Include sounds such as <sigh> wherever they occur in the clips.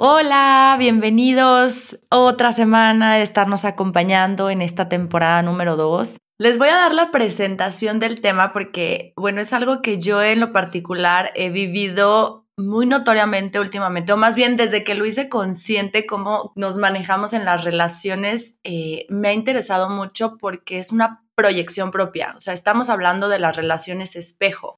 Hola, bienvenidos otra semana de estarnos acompañando en esta temporada número 2. Les voy a dar la presentación del tema porque, bueno, es algo que yo en lo particular he vivido muy notoriamente últimamente, o más bien desde que lo hice consciente cómo nos manejamos en las relaciones, eh, me ha interesado mucho porque es una proyección propia, o sea, estamos hablando de las relaciones espejo.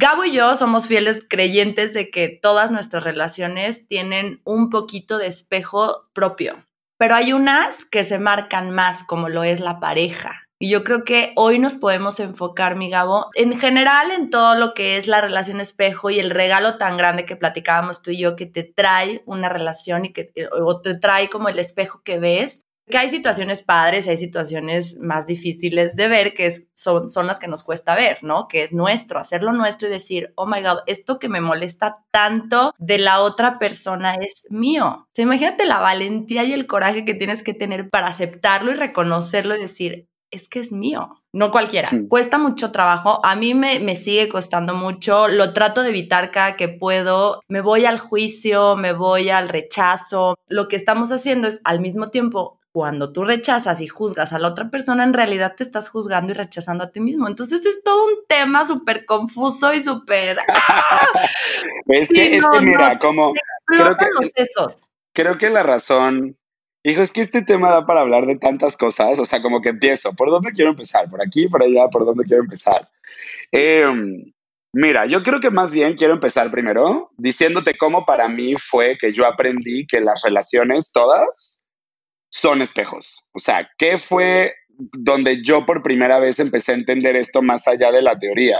Gabo y yo somos fieles creyentes de que todas nuestras relaciones tienen un poquito de espejo propio, pero hay unas que se marcan más, como lo es la pareja. Y yo creo que hoy nos podemos enfocar, mi Gabo, en general en todo lo que es la relación espejo y el regalo tan grande que platicábamos tú y yo que te trae una relación y que o te trae como el espejo que ves. Que hay situaciones padres, hay situaciones más difíciles de ver, que son, son las que nos cuesta ver, ¿no? Que es nuestro, hacerlo nuestro y decir, oh my God, esto que me molesta tanto de la otra persona es mío. O sea, imagínate la valentía y el coraje que tienes que tener para aceptarlo y reconocerlo y decir, es que es mío, no cualquiera. Mm. Cuesta mucho trabajo, a mí me, me, sigue costando mucho, lo trato de evitar cada que puedo, me voy al juicio, me voy al rechazo. Lo que estamos haciendo es al mismo tiempo cuando tú rechazas y juzgas a la otra persona, en realidad te estás juzgando y rechazando a ti mismo. Entonces es todo un tema súper confuso y súper... <laughs> es que, es que mira, como... Creo que, creo que la razón Hijo, es que este tema da para hablar de tantas cosas, o sea, como que empiezo. ¿Por dónde quiero empezar? ¿Por aquí, por allá? ¿Por dónde quiero empezar? Em, mira, yo creo que más bien quiero empezar primero diciéndote cómo para mí fue que yo aprendí que las relaciones todas son espejos. O sea, ¿qué fue donde yo por primera vez empecé a entender esto más allá de la teoría?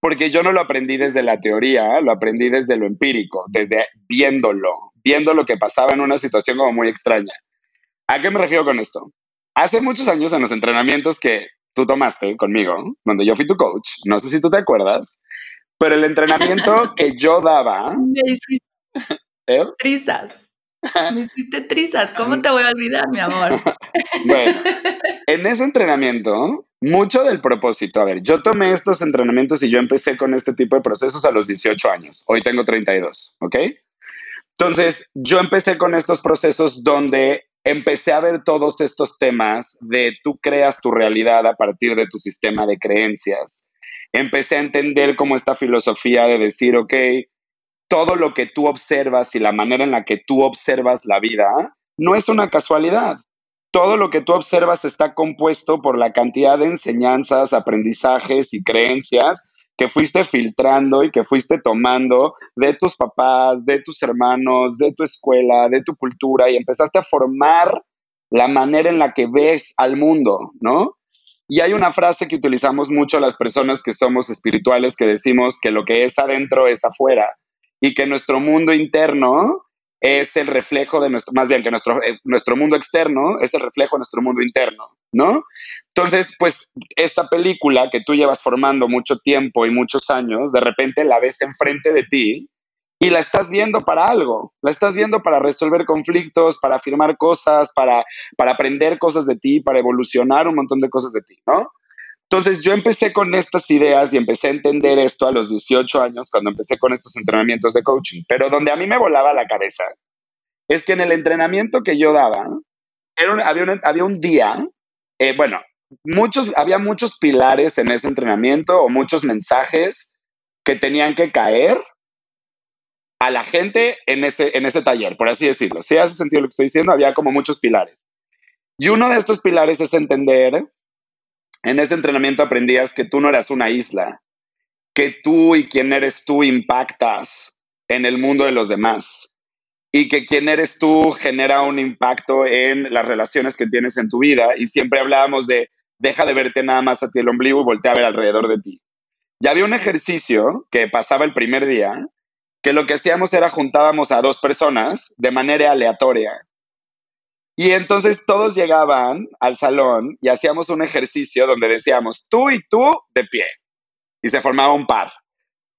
Porque yo no lo aprendí desde la teoría, lo aprendí desde lo empírico, desde viéndolo, viendo lo que pasaba en una situación como muy extraña. ¿A qué me refiero con esto? Hace muchos años en los entrenamientos que tú tomaste conmigo, donde yo fui tu coach, no sé si tú te acuerdas, pero el entrenamiento <laughs> que yo daba... Me hiciste ¿Eh? trizas. <laughs> Me hiciste trizas. ¿Cómo te voy a olvidar, mi amor? <laughs> bueno, en ese entrenamiento, mucho del propósito, a ver, yo tomé estos entrenamientos y yo empecé con este tipo de procesos a los 18 años. Hoy tengo 32, ¿ok? Entonces, yo empecé con estos procesos donde empecé a ver todos estos temas de tú creas tu realidad a partir de tu sistema de creencias. Empecé a entender como esta filosofía de decir, ok, todo lo que tú observas y la manera en la que tú observas la vida no es una casualidad. Todo lo que tú observas está compuesto por la cantidad de enseñanzas, aprendizajes y creencias que fuiste filtrando y que fuiste tomando de tus papás, de tus hermanos, de tu escuela, de tu cultura y empezaste a formar la manera en la que ves al mundo, ¿no? Y hay una frase que utilizamos mucho las personas que somos espirituales que decimos que lo que es adentro es afuera y que nuestro mundo interno es el reflejo de nuestro, más bien que nuestro, eh, nuestro mundo externo es el reflejo de nuestro mundo interno, ¿no? Entonces, pues esta película que tú llevas formando mucho tiempo y muchos años, de repente la ves enfrente de ti y la estás viendo para algo, la estás viendo para resolver conflictos, para afirmar cosas, para, para aprender cosas de ti, para evolucionar un montón de cosas de ti, ¿no? Entonces yo empecé con estas ideas y empecé a entender esto a los 18 años cuando empecé con estos entrenamientos de coaching. Pero donde a mí me volaba la cabeza es que en el entrenamiento que yo daba, había, un, día, eh, bueno, muchos, había muchos pilares en ese entrenamiento o muchos mensajes que tenían que caer a la gente en ese, en ese taller, por así decirlo. Si hace sentido lo que estoy diciendo, había como muchos pilares. Y uno de estos pilares es entender en ese entrenamiento aprendías que tú no eras una isla, que tú y quién eres tú impactas en el mundo de los demás y que quién eres tú genera un impacto en las relaciones que tienes en tu vida y siempre hablábamos de deja de verte nada más a ti el ombligo y voltea a ver alrededor de ti. Ya había un ejercicio que pasaba el primer día que lo que hacíamos era juntábamos a dos personas de manera aleatoria Y entonces todos llegaban al salón y hacíamos un ejercicio donde decíamos tú y tú de pie. Y se formaba un par.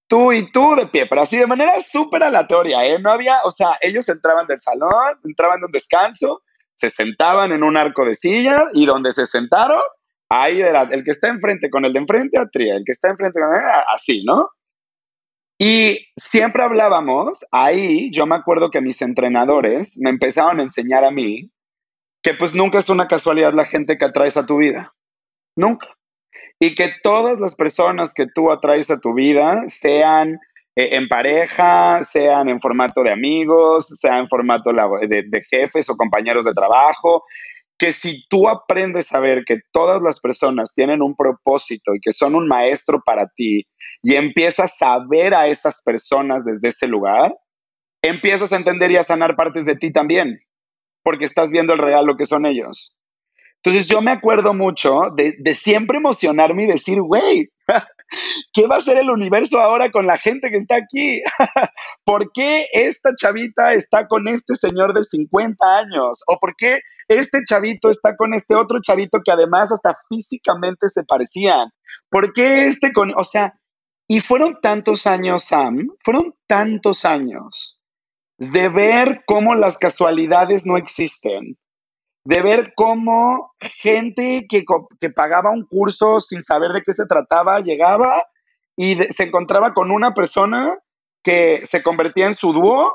Tú y tú de pie, pero así de manera súper aleatoria, ¿eh? No había, o sea, ellos entraban del salón, entraban de un descanso, se sentaban en un arco de silla y donde se sentaron, ahí el que está enfrente con el de enfrente, el que está enfrente con el, así, ¿no? Y siempre hablábamos, ahí yo me acuerdo que mis entrenadores me empezaron a enseñar a mí que pues nunca es una casualidad la gente que atraes a tu vida. Nunca. Y que todas las personas que tú atraes a tu vida, sean eh, en pareja, sean en formato de amigos, sean en formato de, de jefes o compañeros de trabajo, que si tú aprendes a ver que todas las personas tienen un propósito y que son un maestro para ti y empiezas a ver a esas personas desde ese lugar, empiezas a entender y a sanar partes de ti también porque estás viendo el real lo que son ellos. Entonces yo me acuerdo mucho de, siempre emocionarme y decir, güey, <laughs> ¿qué va a ser el universo ahora con la gente que está aquí? <laughs> ¿Por qué esta chavita está con este señor de 50 años? ¿O por qué este chavito está con este otro chavito que además hasta físicamente se parecían? ¿Por qué este con, o sea, y fueron tantos años, Sam, fueron tantos años de ver cómo las casualidades no existen, de ver cómo gente que, pagaba un curso sin saber de qué se trataba llegaba y se encontraba con una persona que se convertía en su dúo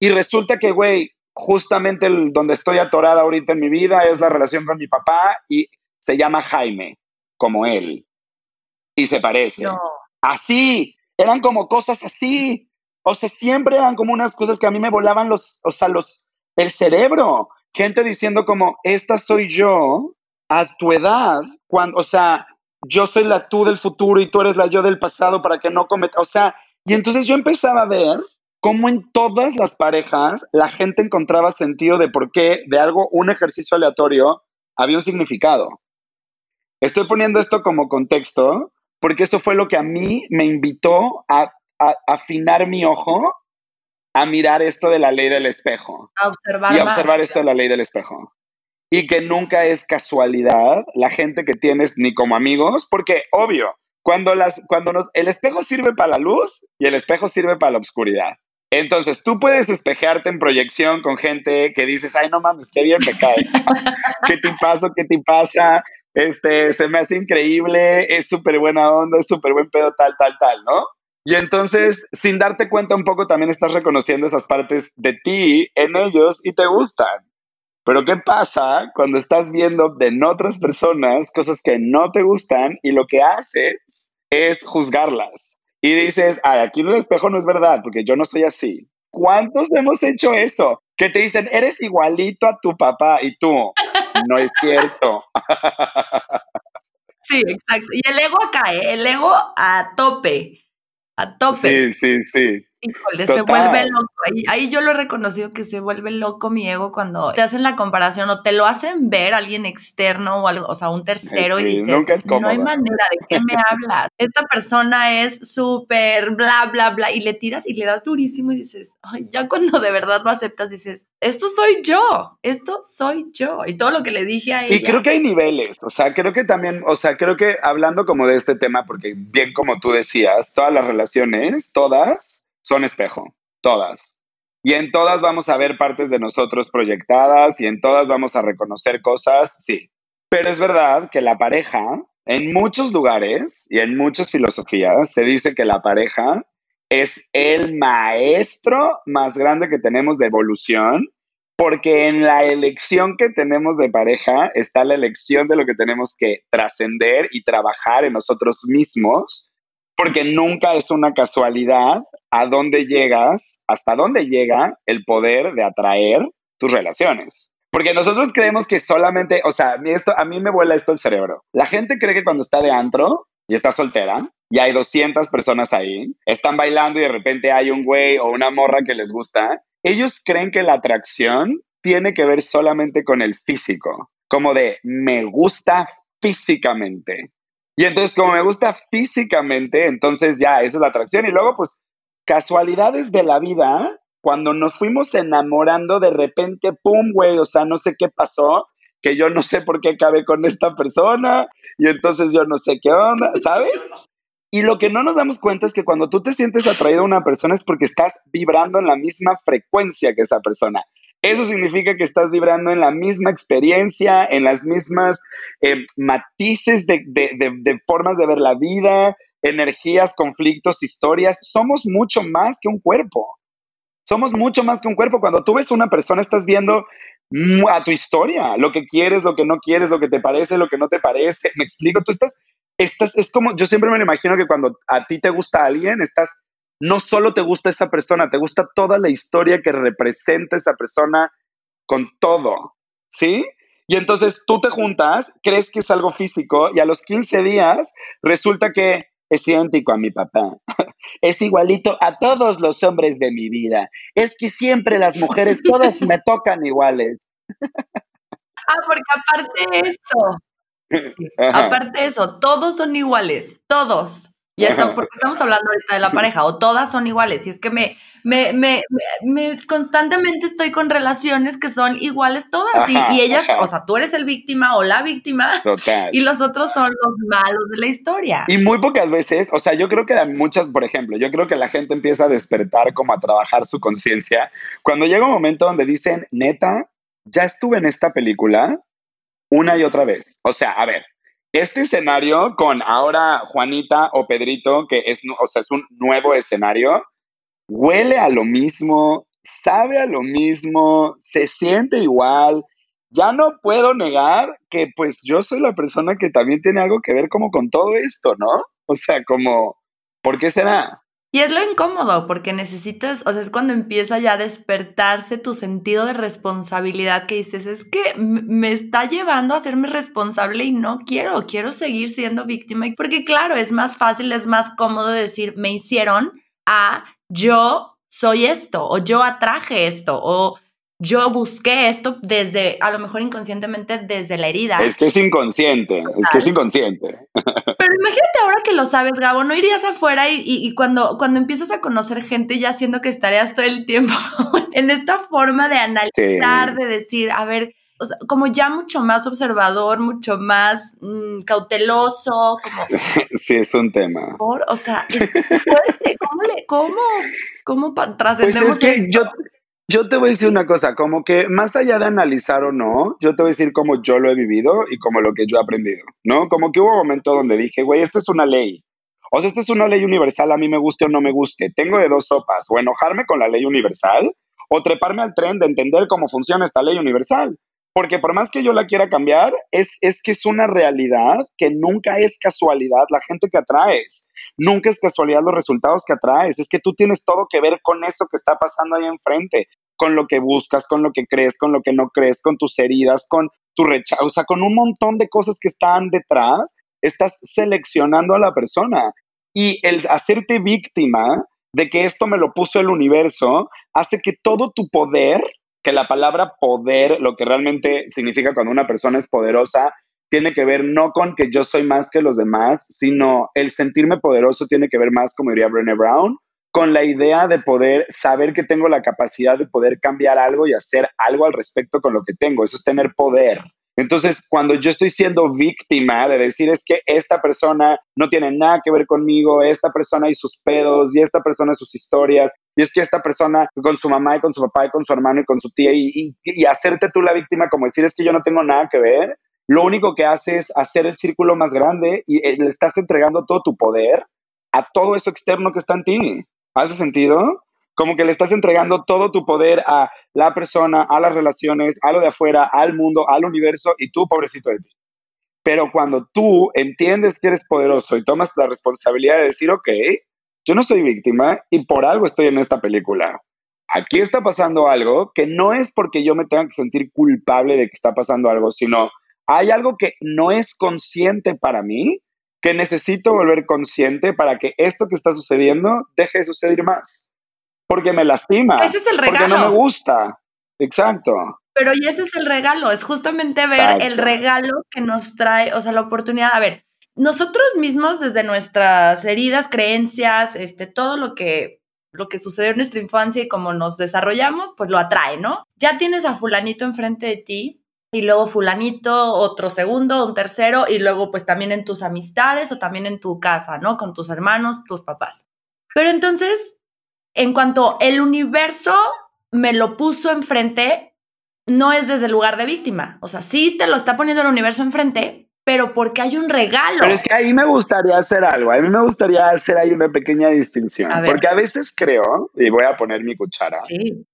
y resulta que, güey, justamente el, donde estoy atorada ahorita en mi vida es la relación con mi papá y se llama Jaime, como él, y se parece. Así, eran como cosas así. O sea, siempre eran como unas cosas que a mí me volaban los, o sea, los, el cerebro. Gente diciendo como, esta soy yo a tu edad, cuando, o sea, yo soy la tú del futuro y tú eres la yo del pasado para que no cometa, o sea, y entonces yo empezaba a ver cómo en todas las parejas la gente encontraba sentido de por qué de algo, un ejercicio aleatorio, había un significado. Estoy poniendo esto como contexto porque eso fue lo que a mí me invitó a afinar mi ojo a mirar esto de la ley del espejo. A observar y a observar esto de la ley del espejo. Y que nunca es casualidad la gente que tienes ni como amigos, porque obvio, cuando, las, cuando nos, el espejo sirve para la luz y el espejo sirve para la oscuridad. Entonces, tú puedes espejearte en proyección con gente que dices, ay, no mames, qué bien me cae. <laughs> ¿Qué te pasa? ¿Qué te pasa? Este, se me hace increíble, es súper buena onda, es súper buen pedo, tal, tal, tal, ¿no? Y entonces, sin darte cuenta un poco, también estás reconociendo esas partes de ti en ellos y te gustan. Pero ¿qué pasa cuando estás viendo en otras personas cosas que no te gustan y lo que haces es juzgarlas? Y dices, ay, aquí en el espejo no es verdad, porque yo no soy así. ¿Cuántos hemos hecho eso? Que te dicen, eres igualito a tu papá y tú, no es cierto. <laughs> Sí, exacto. Y el ego acá, ¿eh? el ego a tope a tope. Sí, sí, sí. Híjole, se vuelve loco. Ahí, yo lo he reconocido que se vuelve loco mi ego cuando te hacen la comparación o te lo hacen ver alguien externo o algo, o sea, un tercero y dices, no hay manera de que me <laughs> hablas. Esta persona es súper bla, bla, bla, y le tiras y le das durísimo y dices, ay, ya cuando de verdad lo aceptas, dices, esto soy yo, esto soy yo. Y todo lo que le dije a ella. Y creo que hay niveles, o sea, creo que también, o sea, creo que hablando como de este tema, porque bien como tú decías, todas las relaciones, todas, son espejo, todas. Y en todas vamos a ver partes de nosotros proyectadas y en todas vamos a reconocer cosas, sí. Pero es verdad que la pareja, en muchos lugares y en muchas filosofías, se dice que la pareja es el maestro más grande que tenemos de evolución, porque en la elección que tenemos de pareja está la elección de lo que tenemos que trascender y trabajar en nosotros mismos porque nunca es una casualidad a dónde llegas, hasta dónde llega el poder de atraer tus relaciones. Porque nosotros creemos que solamente, o sea, esto, a mí me vuela esto el cerebro. La gente cree que cuando está de antro y está soltera, y hay 200 personas ahí, están bailando y de repente hay un güey o una morra que les gusta, ellos creen que la atracción tiene que ver solamente con el físico, como de me gusta físicamente. Y entonces, como me gusta físicamente, entonces ya, esa es la atracción. Y luego, pues, casualidades de la vida, cuando nos fuimos enamorando de repente, pum, güey, o sea, no sé qué pasó, que yo no sé por qué acabé con esta persona y entonces yo no sé qué onda, ¿sabes? Y lo que no nos damos cuenta es que cuando tú te sientes atraído a una persona es porque estás vibrando en la misma frecuencia que esa persona. Eso significa que estás vibrando en la misma experiencia, en las mismas eh, matices de, de formas de ver la vida, energías, conflictos, historias. Somos mucho más que un cuerpo. Somos mucho más que un cuerpo. Cuando tú ves una persona, estás viendo a tu historia, lo que quieres, lo que no quieres, lo que te parece, lo que no te parece. Me explico, tú estás, estás, es como, yo siempre me lo imagino que cuando a ti te gusta alguien, estás, no solo te gusta esa persona, te gusta toda la historia que representa esa persona con todo, ¿sí? Y entonces tú te juntas, crees que es algo físico y a los 15 días resulta que es idéntico a mi papá. <laughs> Es igualito a todos los hombres de mi vida. Es que siempre las mujeres todas me <laughs> tocan iguales. Ah, porque aparte de eso, <laughs> aparte de eso, todos son iguales, todos. Y esto, porque estamos hablando ahorita de la pareja, o todas son iguales. Y es que me, me, me, me constantemente estoy con relaciones que son iguales todas. y, ellas, o sea, tú eres el víctima o la víctima. Y los otros son los malos de la historia. Y muy pocas veces, o sea, yo creo que muchas, por ejemplo, yo creo que la gente empieza a despertar como a trabajar su conciencia. Cuando llega un momento donde dicen, neta, ya estuve en esta película una y otra vez. O sea, a ver, este escenario con ahora Juanita o Pedrito, que es, o sea, es un nuevo escenario, huele a lo mismo, sabe a lo mismo, se siente igual. Ya no puedo negar que pues yo soy la persona que también tiene algo que ver como con todo esto, ¿no? O sea, como, ¿por qué será? Y es lo incómodo, porque necesitas, o sea, es cuando empieza ya a despertarse tu sentido de responsabilidad que dices, es que me está llevando a hacerme responsable y no quiero, quiero seguir siendo víctima. Porque claro, es más fácil, es más cómodo decir, me hicieron a yo soy esto, o yo atraje esto, o yo busqué esto desde, a lo mejor inconscientemente, desde la herida. Es que es inconsciente, es que es inconsciente. Pero imagínate ahora que lo sabes, Gabo, no irías afuera y, y, cuando, cuando empiezas a conocer gente ya siendo que estarías todo el tiempo <laughs> en esta forma de analizar, de decir, a ver, o sea, como ya mucho más observador, mucho más mm, cauteloso. Como, sí, <laughs> es un tema. o sea, es fuerte. ¿Cómo, le, cómo, cómo trascendemos pues es que yo yo te voy a decir una cosa, como que más allá de analizar o no, yo te voy a decir cómo yo lo he vivido y como lo que yo he aprendido, ¿no? Como que hubo un momento donde dije, güey, esto es una ley. O sea, esto es una ley universal, a mí me guste o no me guste. Tengo de dos sopas, o enojarme con la ley universal o treparme al tren de entender cómo funciona esta ley universal. Porque por más que yo la quiera cambiar, es, es que es una realidad que nunca es casualidad la gente que atraes. Nunca es casualidad los resultados que atraes. Es que tú tienes todo que ver con eso que está pasando ahí enfrente, con lo que buscas, con lo que crees, con lo que no crees, con tus heridas, con tu rechazo, o sea, con un montón de cosas que están detrás. Estás seleccionando a la persona. Y el hacerte víctima de que esto me lo puso el universo hace que todo tu poder, que la palabra poder, lo que realmente significa cuando una persona es poderosa, tiene que ver no con que yo soy más que los demás, sino el sentirme poderoso tiene que ver más, como diría Brené Brown, con la idea de poder saber que tengo la capacidad de poder cambiar algo y hacer algo al respecto con lo que tengo. Eso es tener poder. Entonces, cuando yo estoy siendo víctima de decir es que esta persona no tiene nada que ver conmigo, esta persona y sus pedos, y esta persona y sus historias, y es que esta persona con su mamá y con su papá y con su hermano y con su tía, y, hacerte tú la víctima como decir es que yo no tengo nada que ver, lo único que hace es hacer el círculo más grande y eh, le estás entregando todo tu poder a todo eso externo que está en ti. ¿Hace sentido? Como que le estás entregando todo tu poder a la persona, a las relaciones, a lo de afuera, al mundo, al universo y tú, pobrecito de ti. Pero cuando tú entiendes que eres poderoso y tomas la responsabilidad de decir, ok, yo no soy víctima y por algo estoy en esta película. Aquí está pasando algo que no es porque yo me tenga que sentir culpable de que está pasando algo, sino hay algo que no es consciente para mí, que necesito volver consciente para que esto que está sucediendo deje de suceder más. Porque me lastima. Ese es el regalo. Porque no me gusta. Exacto. Pero y ese es el regalo, es justamente ver el regalo que nos trae, o sea, la oportunidad. A ver, nosotros mismos desde nuestras heridas, creencias, este, todo lo que lo que sucedió en nuestra infancia y cómo nos desarrollamos, pues lo atrae, ¿no? Ya tienes a fulanito enfrente de ti y luego fulanito, otro segundo, un tercero, y luego pues también en tus amistades o también en tu casa, ¿no? Con tus hermanos, tus papás. Pero entonces, en cuanto el universo me lo puso enfrente, no es desde el lugar de víctima. O sea, sí te lo está poniendo el universo enfrente, pero porque hay un regalo. Pero es que ahí me gustaría hacer algo, a mí me gustaría hacer ahí una pequeña distinción, porque a veces creo, y voy a poner mi cuchara,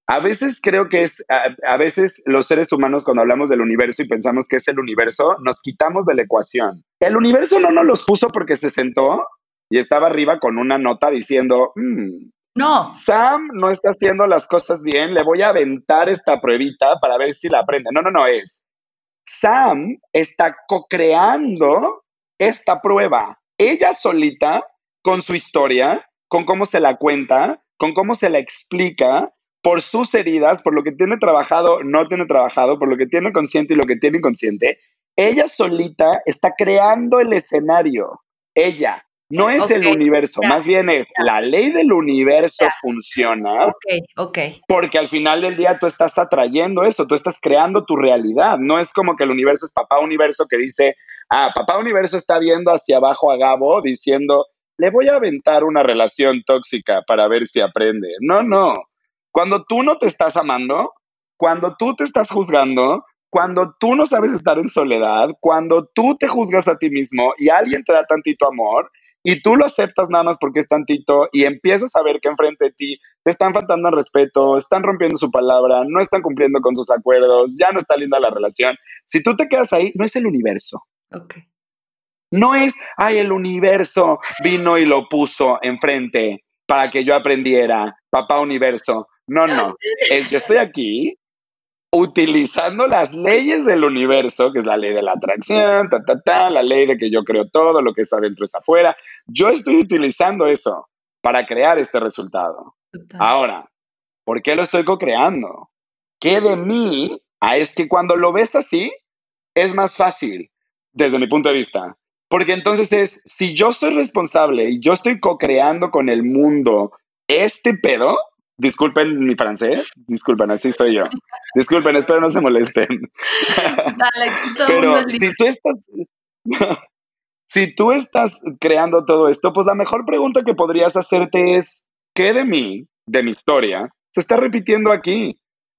a veces creo que es, a, veces los seres humanos cuando hablamos del universo y pensamos que es el universo, nos quitamos de la ecuación. El universo no nos los puso porque se sentó y estaba arriba con una nota diciendo, mm, no. Sam no está haciendo las cosas bien, le voy a aventar esta pruebita para ver si la aprende. No, no, no, es Sam está co-creando esta prueba. Ella solita, con su historia, con cómo se la cuenta, con cómo se la explica, por sus heridas, por lo que tiene trabajado, no tiene trabajado, por lo que tiene consciente y lo que tiene inconsciente, ella solita está creando el escenario. Ella, no es el universo, más bien es la ley del universo funciona. Ok, ok. Porque al final del día tú estás atrayendo eso, tú estás creando tu realidad. No es como que el universo es papá universo que dice, ah, papá universo está viendo hacia abajo a Gabo diciendo, le voy a aventar una relación tóxica para ver si aprende. No, no. Cuando tú no te estás amando, cuando tú te estás juzgando, cuando tú no sabes estar en soledad, cuando tú te juzgas a ti mismo y alguien te da tantito amor, y tú lo aceptas nada más porque es tantito y empiezas a ver que enfrente de ti te están faltando al respeto, están rompiendo su palabra, no están cumpliendo con sus acuerdos, ya no está linda la relación. Si tú te quedas ahí, no es el universo. Ok. No es, ay, el universo vino y lo puso enfrente para que yo aprendiera, papá universo. No, no. <laughs> Es, yo estoy aquí utilizando las leyes del universo, que es la ley de la atracción, ta, ta, ta, la ley de que yo creo todo, lo que es adentro es afuera. Yo estoy utilizando eso para crear este resultado. Ahora, ¿por qué lo estoy co-creando? ¿Qué de mí? Ah, es que cuando lo ves así, es más fácil, desde mi punto de vista. Porque entonces es, si yo soy responsable y yo estoy co-creando con el mundo este pedo, Disculpen mi francés, disculpen, así soy yo. Disculpen, espero no se molesten. <laughs> Dale, Pero si tú estás <laughs> si tú estás creando todo esto, pues la mejor pregunta que podrías hacerte es ¿qué de mí, de mi historia, se está repitiendo aquí?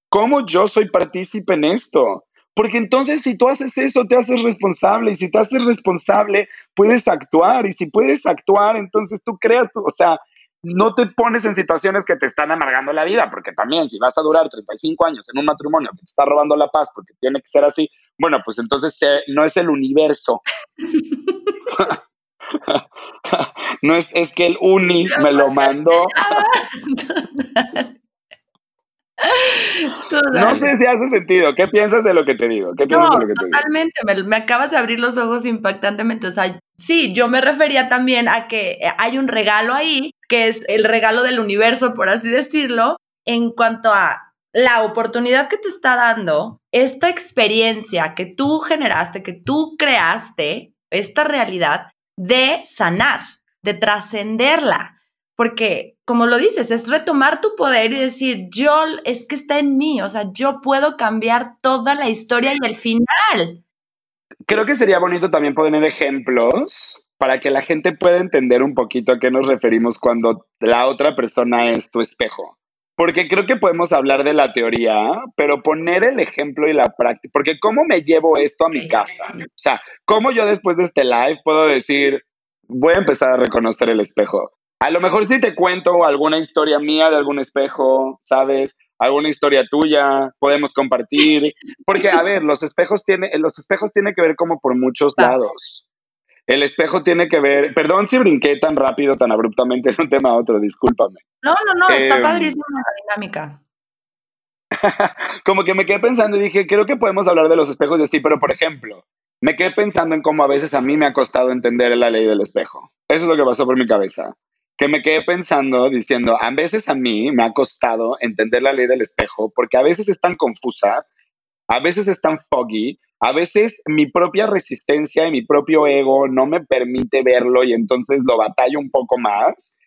¿Cómo yo soy partícipe en esto? Porque entonces si tú haces eso, te haces responsable y si te haces responsable, puedes actuar y si puedes actuar, entonces tú creas, tu, o sea, no te pones en situaciones que te están amargando la vida, porque también si vas a durar 35 años en un matrimonio que te está robando la paz porque tiene que ser así, bueno, pues entonces eh, no es el universo. <laughs> no es, es que el uni me lo mandó. <laughs> <laughs> No sé si hace sentido. ¿Qué piensas de lo que te digo? ¿Qué piensas no, de lo que te totalmente. Me, me, acabas de abrir los ojos impactantemente. O sea, sí, yo me refería también a que hay un regalo ahí, que es el regalo del universo, por así decirlo, en cuanto a la oportunidad que te está dando, esta experiencia que tú generaste, que tú creaste, esta realidad de sanar, de trascenderla. Porque, como lo dices, es retomar tu poder y decir, yo, es que está en mí, o sea, yo puedo cambiar toda la historia y el final. Creo que sería bonito también poner ejemplos para que la gente pueda entender un poquito a qué nos referimos cuando la otra persona es tu espejo. Porque creo que podemos hablar de la teoría, pero poner el ejemplo y la práctica. Porque ¿cómo me llevo esto a mi casa? O sea, ¿cómo yo después de este live puedo decir, voy a empezar a reconocer el espejo? A lo mejor sí te cuento alguna historia mía de algún espejo, ¿sabes? Alguna historia tuya, podemos compartir. Porque, a ver, los espejos tienen, los espejos tienen que ver como por muchos lados. El espejo tiene que ver, perdón si brinqué tan rápido, tan abruptamente de un tema a otro, discúlpame. No, no, no, está em, padrísima la dinámica. <laughs> como que me quedé pensando y dije, creo que podemos hablar de los espejos de sí, pero por ejemplo, me quedé pensando en cómo a veces a mí me ha costado entender la ley del espejo. Eso es lo que pasó por mi cabeza que me quedé pensando diciendo, a veces a mí me ha costado entender la ley del espejo porque a veces es tan confusa, a veces es tan foggy, a veces mi propia resistencia y mi propio ego no me permite verlo y entonces lo batallo un poco más.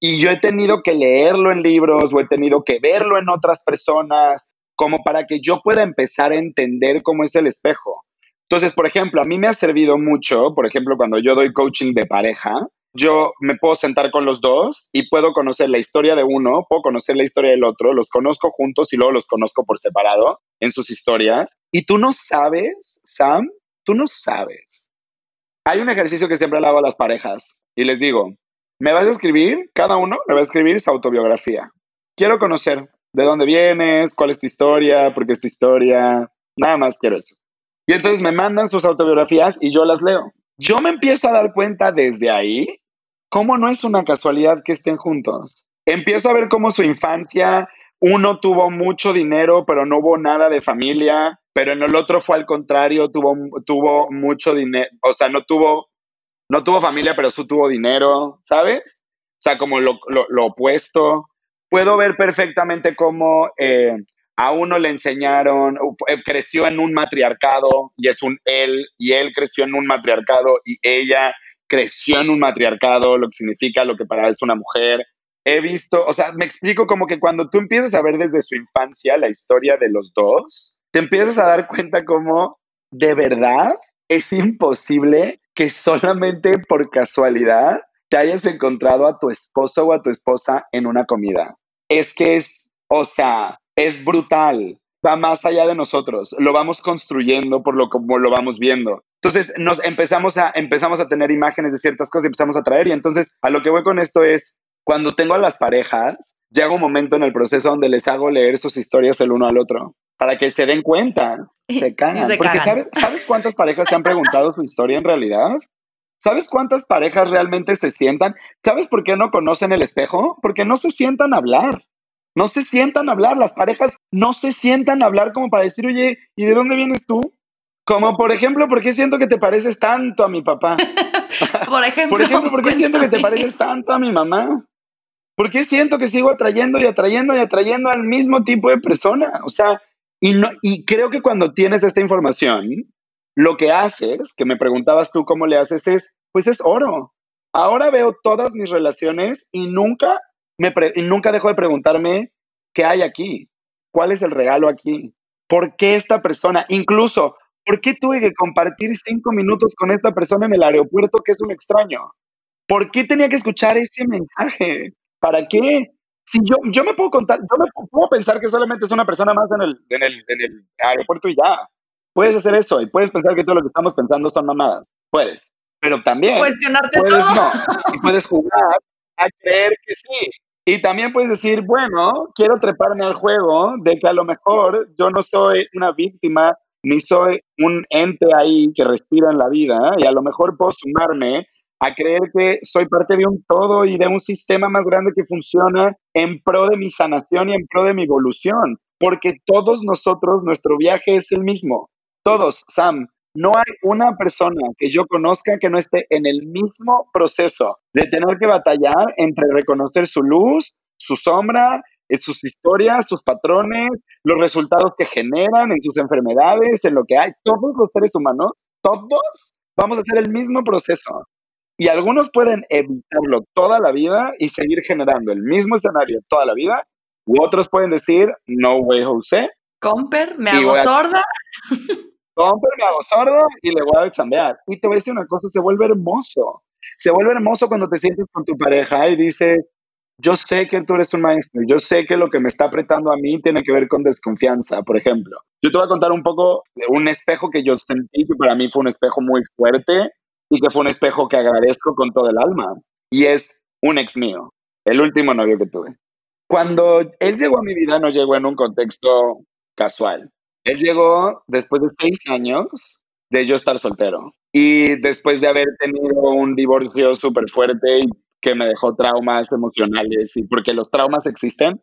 Y yo he tenido que leerlo en libros o he tenido que verlo en otras personas, como para que yo pueda empezar a entender cómo es el espejo. Entonces, por ejemplo, a mí me ha servido mucho, por ejemplo, cuando yo doy coaching de pareja, yo me puedo sentar con los dos y puedo conocer la historia de uno, puedo conocer la historia del otro, los conozco juntos y luego los conozco por separado en sus historias. Y tú no sabes, Sam, tú no sabes. Hay un ejercicio que siempre le hago a las parejas y les digo, me vas a escribir, cada uno me va a escribir su autobiografía. Quiero conocer de dónde vienes, cuál es tu historia, por qué es tu historia, nada más quiero eso. Y entonces me mandan sus autobiografías y yo las leo. Yo me empiezo a dar cuenta desde ahí cómo no es una casualidad que estén juntos. Empiezo a ver cómo su infancia, uno tuvo mucho dinero, pero no hubo nada de familia, pero en el otro fue al contrario, tuvo, tuvo mucho dinero, o sea, no tuvo no tuvo familia, pero sí tuvo dinero, ¿sabes? O sea, como lo, opuesto. Puedo ver perfectamente cómo eh, a uno le enseñaron, creció en un matriarcado y es un él, y él creció en un matriarcado y ella creció en un matriarcado, lo que significa lo que para él es una mujer. He visto, o sea, me explico como que cuando tú empiezas a ver desde su infancia la historia de los dos, te empiezas a dar cuenta como de verdad es imposible que solamente por casualidad te hayas encontrado a tu esposo o a tu esposa en una comida. Es que es, o sea, es brutal. Va más allá de nosotros. Lo vamos construyendo por lo como lo vamos viendo. Entonces nos empezamos a, empezamos a tener imágenes de ciertas cosas y empezamos a traer. Y entonces a lo que voy con esto es, cuando tengo a las parejas, llega un momento en el proceso donde les hago leer sus historias el uno al otro para que se den cuenta. <laughs> Se cagan. Porque ¿sabes, ¿sabes cuántas parejas se han preguntado su historia en realidad? ¿Sabes cuántas parejas realmente se sientan? ¿Sabes por qué no conocen el espejo? Porque no se sientan a hablar. No se sientan a hablar. Las parejas no se sientan a hablar como para decir, oye, ¿y de dónde vienes tú? Como por ejemplo, ¿por qué siento que te pareces tanto a mi papá? <laughs> por ejemplo, por ejemplo, ¿por qué siento que te pareces tanto a mi mamá? ¿Por qué siento que sigo atrayendo y atrayendo y atrayendo al mismo tipo de persona? O sea, y, no, y creo que cuando tienes esta información, lo que haces, que me preguntabas tú cómo le haces, es, pues es oro. Ahora veo todas mis relaciones y nunca, me y nunca dejo de preguntarme qué hay aquí, cuál es el regalo aquí, por qué esta persona, incluso, ¿por qué tuve que compartir cinco minutos con esta persona en el aeropuerto que es un extraño? ¿Por qué tenía que escuchar ese mensaje? ¿Para qué? Si yo, yo me puedo contar, yo me puedo pensar que solamente es una persona más en el, en el, en el aeropuerto y ya. Puedes hacer eso y puedes pensar que todo lo que estamos pensando son mamadas. Puedes. Pero también. Cuestionarte puedes, todo. No. Y puedes jugar a creer que sí. Y también puedes decir, bueno, quiero treparme al juego de que a lo mejor yo no soy una víctima ni soy un ente ahí que respira en la vida y a lo mejor puedo sumarme a creer que soy parte de un todo y de un sistema más grande que funciona en pro de mi sanación y en pro de mi evolución, porque todos nosotros, nuestro viaje es el mismo. Todos, Sam, no hay una persona que yo conozca que no esté en el mismo proceso de tener que batallar entre reconocer su luz, su sombra, eh, sus historias, sus patrones, los resultados que generan en sus enfermedades, en lo que hay. Todos los seres humanos, todos vamos a hacer el mismo proceso. Y algunos pueden evitarlo toda la vida y seguir generando el mismo escenario toda la vida, u otros pueden decir, no way, José. Comper, me hago sorda. <laughs> Comper, me hago sordo y le voy a chambear. Y te voy a decir una cosa, se vuelve hermoso. Se vuelve hermoso cuando te sientes con tu pareja y dices, yo sé que tú eres un maestro, yo sé que lo que me está apretando a mí tiene que ver con desconfianza, por ejemplo. Yo te voy a contar un poco de un espejo que yo sentí que para mí fue un espejo muy fuerte y que fue un espejo que agradezco con todo el alma. Y es un ex mío, el último novio que tuve. Cuando él llegó a mi vida, no llegó en un contexto casual. Él llegó después de seis años de yo estar soltero y después de haber tenido un divorcio súper fuerte y que me dejó traumas emocionales y porque los traumas existen.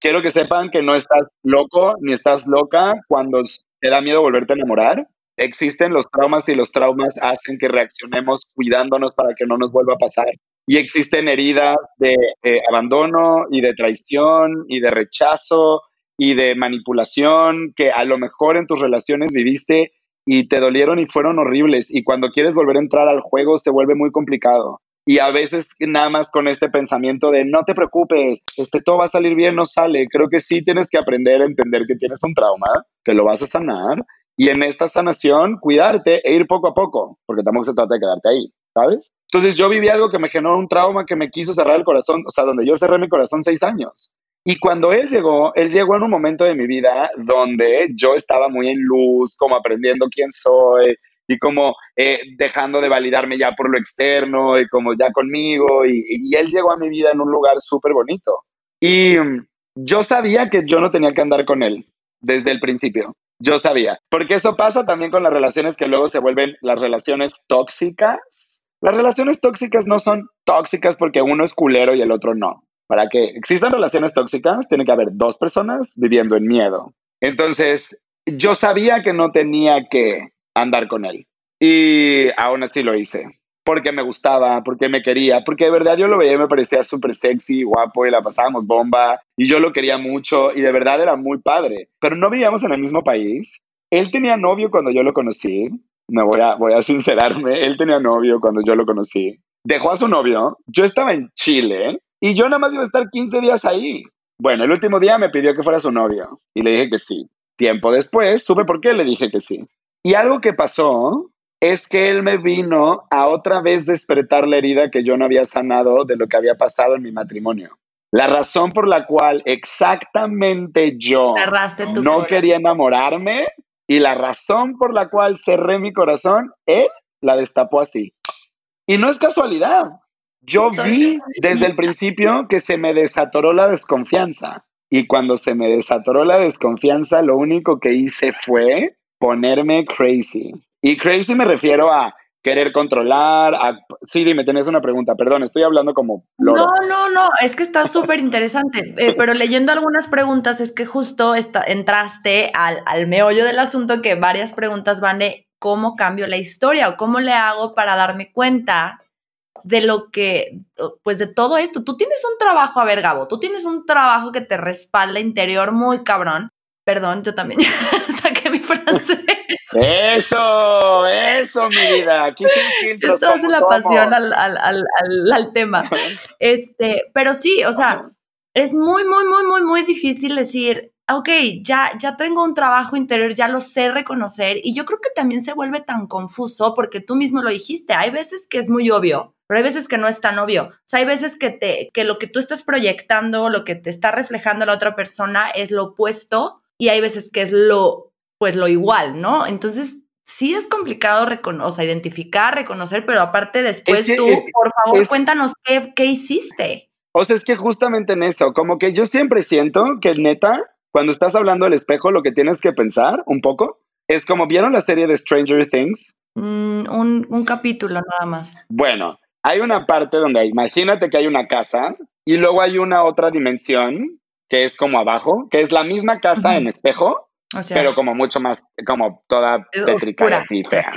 Quiero que sepan que no estás loco ni estás loca cuando te da miedo volverte a enamorar existen los traumas y los traumas hacen que reaccionemos cuidándonos para que no nos vuelva a pasar. Y existen heridas de eh, abandono y de traición y de rechazo y de manipulación que a lo mejor en tus relaciones viviste y te dolieron y fueron horribles. Y cuando quieres volver a entrar al juego se vuelve muy complicado. y a veces nada más con este pensamiento de no te preocupes, este todo va a salir bien, no sale. Creo que sí tienes que aprender a entender que tienes un trauma, que lo vas a sanar y en esta sanación cuidarte e ir poco a poco, porque tampoco se trata de quedarte ahí, ¿sabes? Entonces yo viví algo que me generó un trauma que me quiso cerrar el corazón, o sea, donde yo cerré mi corazón seis años. Y cuando él llegó, él llegó en un momento de mi vida donde yo estaba muy en luz, como aprendiendo quién soy y como eh, dejando de validarme ya por lo externo y como ya conmigo. Y, y él llegó a mi vida en un lugar súper bonito. Y yo sabía que yo no tenía que andar con él desde el principio. Yo sabía. Porque eso pasa también con las relaciones que luego se vuelven las relaciones tóxicas. Las relaciones tóxicas no son tóxicas porque uno es culero y el otro no. Para que existan relaciones tóxicas, tiene que haber dos personas viviendo en miedo. Entonces, yo sabía que no tenía que andar con él. Y aún así lo hice. Porque me gustaba, porque me quería, porque de verdad yo lo veía y me parecía súper sexy, guapo y la pasábamos bomba. Y yo lo quería mucho y de verdad era muy padre. Pero no vivíamos en el mismo país. Él tenía novio cuando yo lo conocí. Me voy a, voy a sincerarme. Él tenía novio cuando yo lo conocí. Dejó a su novio. Yo estaba en Chile y yo nada más iba a estar 15 días ahí. Bueno, el último día me pidió que fuera su novio y le dije que sí. Tiempo después, supe por qué le dije que sí. Y algo que pasó es que él me vino a otra vez despertar la herida que yo no había sanado de lo que había pasado en mi matrimonio. La razón por la cual exactamente yo no quería enamorarme y la razón por la cual cerré mi corazón, él la destapó así. Y no es casualidad. Yo vi desde el principio que se me desatoró la desconfianza. Y cuando se me desatoró la desconfianza, lo único que hice fue ponerme crazy. Y crazy me refiero a querer controlar. A... Sí, dime, tenés una pregunta. Perdón, estoy hablando como... No, no, no, es que está súper interesante. Eh, pero leyendo algunas preguntas, es que justo entraste al, al meollo del asunto que varias preguntas van de cómo cambio la historia o cómo le hago para darme cuenta de lo que, pues de todo esto. Tú tienes un trabajo, a ver, Gabo, tú tienes un trabajo que te respalda interior muy cabrón. Perdón, yo también <laughs> saqué mi francés. Eso, eso, mi vida. Aquí sin <laughs> filtros. Esto hace la pasión al, al, al, al, tema. <laughs> Este, pero sí, o sea, es muy, muy, muy, muy, muy difícil decir, ok, ya, ya tengo un trabajo interior, ya lo sé reconocer. Y yo creo que también se vuelve tan confuso porque tú mismo lo dijiste. Hay veces que es muy obvio pero hay veces que no es tan obvio. O sea, hay veces que, te, que lo que tú estás proyectando, lo que te está reflejando la otra persona es lo opuesto y hay veces que es lo, pues lo igual, ¿no? Entonces, sí es complicado o sea, identificar, reconocer, pero aparte después tú, por favor, cuéntanos qué, qué hiciste. O sea, es que justamente en eso, como que yo siempre siento que neta, cuando estás hablando del espejo, lo que tienes que pensar un poco es como, ¿vieron la serie de Stranger Things? Mm, un, un capítulo nada más. Bueno, hay una parte donde imagínate que hay una casa y luego hay una otra dimensión que es como abajo, que es la misma casa en espejo, pero como mucho más, como toda tétrica, así, fea,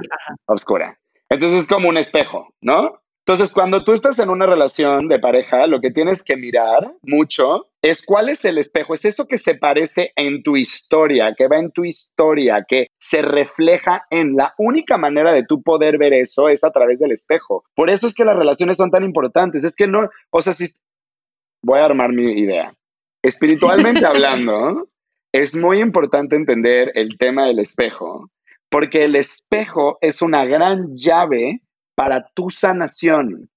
oscura. Entonces es como un espejo, ¿no? Entonces, cuando tú estás en una relación de pareja, lo que tienes que mirar mucho es cuál es el espejo, es eso que se parece en tu historia, que va en tu historia, que se refleja en la única manera de tú poder ver eso es a través del espejo. Por eso es que las relaciones son tan importantes. Es que no, o sea, si voy a armar mi idea. Espiritualmente <laughs> hablando, es muy importante entender el tema del espejo, porque el espejo es una gran llave para tu sanación.